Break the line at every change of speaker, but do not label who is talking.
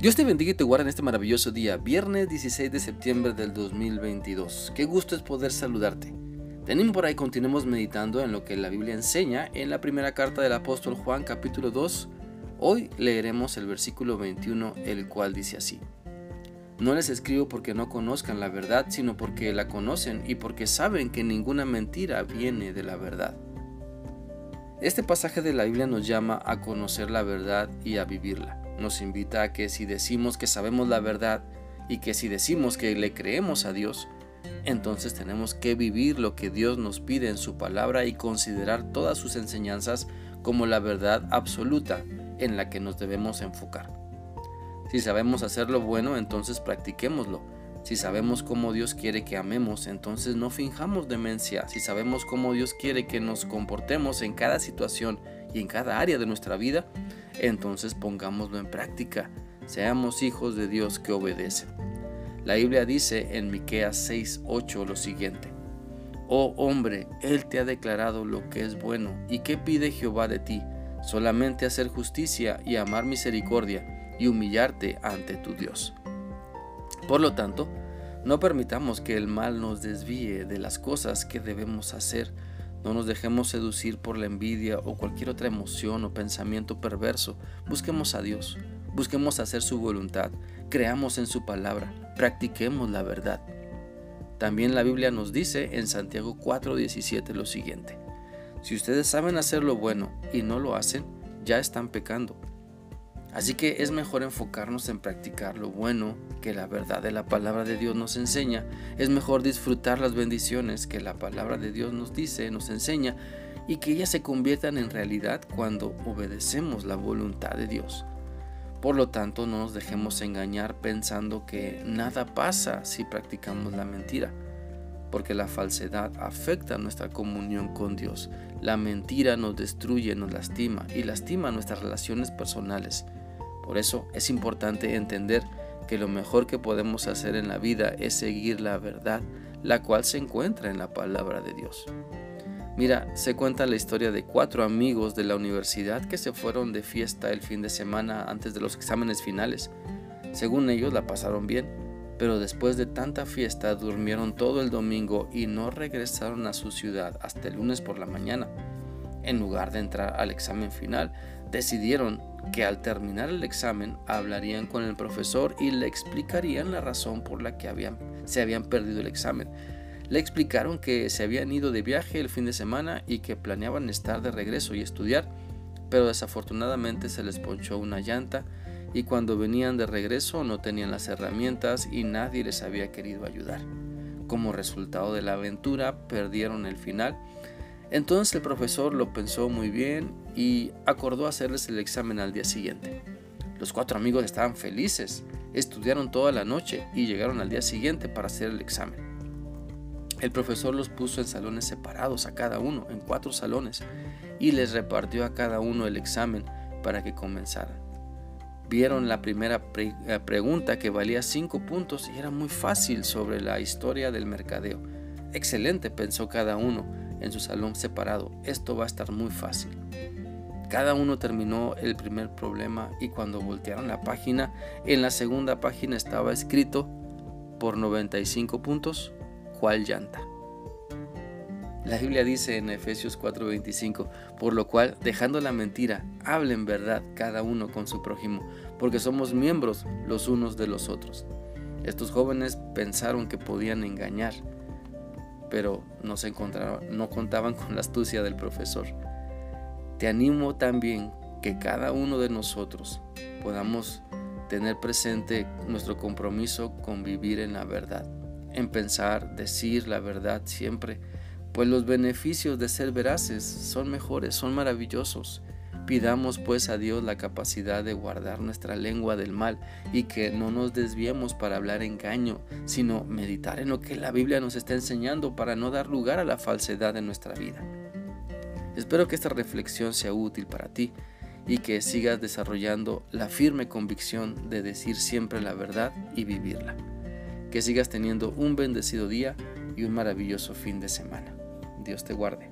Dios te bendiga y te guarde en este maravilloso día, viernes 16 de septiembre del 2022. Qué gusto es poder saludarte. Tenemos por ahí, continuemos meditando en lo que la Biblia enseña en la primera carta del apóstol Juan capítulo 2. Hoy leeremos el versículo 21, el cual dice así. No les escribo porque no conozcan la verdad, sino porque la conocen y porque saben que ninguna mentira viene de la verdad. Este pasaje de la Biblia nos llama a conocer la verdad y a vivirla nos invita a que si decimos que sabemos la verdad y que si decimos que le creemos a Dios, entonces tenemos que vivir lo que Dios nos pide en su palabra y considerar todas sus enseñanzas como la verdad absoluta en la que nos debemos enfocar. Si sabemos hacer lo bueno, entonces practiquémoslo. Si sabemos cómo Dios quiere que amemos, entonces no finjamos demencia. Si sabemos cómo Dios quiere que nos comportemos en cada situación y en cada área de nuestra vida, entonces pongámoslo en práctica. Seamos hijos de Dios que obedecen. La Biblia dice en Miqueas 6:8 lo siguiente: Oh hombre, él te ha declarado lo que es bueno, ¿y qué pide Jehová de ti? Solamente hacer justicia y amar misericordia y humillarte ante tu Dios. Por lo tanto, no permitamos que el mal nos desvíe de las cosas que debemos hacer no nos dejemos seducir por la envidia o cualquier otra emoción o pensamiento perverso. Busquemos a Dios, busquemos hacer su voluntad, creamos en su palabra, practiquemos la verdad. También la Biblia nos dice en Santiago 4:17 lo siguiente. Si ustedes saben hacer lo bueno y no lo hacen, ya están pecando. Así que es mejor enfocarnos en practicar lo bueno que la verdad de la palabra de Dios nos enseña. Es mejor disfrutar las bendiciones que la palabra de Dios nos dice, nos enseña y que ellas se conviertan en realidad cuando obedecemos la voluntad de Dios. Por lo tanto, no nos dejemos engañar pensando que nada pasa si practicamos la mentira, porque la falsedad afecta nuestra comunión con Dios. La mentira nos destruye, nos lastima y lastima nuestras relaciones personales. Por eso es importante entender que lo mejor que podemos hacer en la vida es seguir la verdad, la cual se encuentra en la palabra de Dios. Mira, se cuenta la historia de cuatro amigos de la universidad que se fueron de fiesta el fin de semana antes de los exámenes finales. Según ellos la pasaron bien, pero después de tanta fiesta durmieron todo el domingo y no regresaron a su ciudad hasta el lunes por la mañana. En lugar de entrar al examen final, decidieron que al terminar el examen hablarían con el profesor y le explicarían la razón por la que habían, se habían perdido el examen. Le explicaron que se habían ido de viaje el fin de semana y que planeaban estar de regreso y estudiar, pero desafortunadamente se les ponchó una llanta y cuando venían de regreso no tenían las herramientas y nadie les había querido ayudar. Como resultado de la aventura perdieron el final entonces el profesor lo pensó muy bien y acordó hacerles el examen al día siguiente. Los cuatro amigos estaban felices, estudiaron toda la noche y llegaron al día siguiente para hacer el examen. El profesor los puso en salones separados a cada uno, en cuatro salones, y les repartió a cada uno el examen para que comenzaran. Vieron la primera eh, pregunta que valía cinco puntos y era muy fácil sobre la historia del mercadeo. Excelente, pensó cada uno en su salón separado. Esto va a estar muy fácil. Cada uno terminó el primer problema y cuando voltearon la página, en la segunda página estaba escrito por 95 puntos, ¿cuál llanta? La Biblia dice en Efesios 4:25, por lo cual, dejando la mentira, hablen verdad cada uno con su prójimo, porque somos miembros los unos de los otros. Estos jóvenes pensaron que podían engañar, pero no, se no contaban con la astucia del profesor. Te animo también que cada uno de nosotros podamos tener presente nuestro compromiso con vivir en la verdad, en pensar, decir la verdad siempre, pues los beneficios de ser veraces son mejores, son maravillosos Pidamos pues a Dios la capacidad de guardar nuestra lengua del mal y que no nos desviemos para hablar engaño, sino meditar en lo que la Biblia nos está enseñando para no dar lugar a la falsedad en nuestra vida. Espero que esta reflexión sea útil para ti y que sigas desarrollando la firme convicción de decir siempre la verdad y vivirla. Que sigas teniendo un bendecido día y un maravilloso fin de semana. Dios te guarde.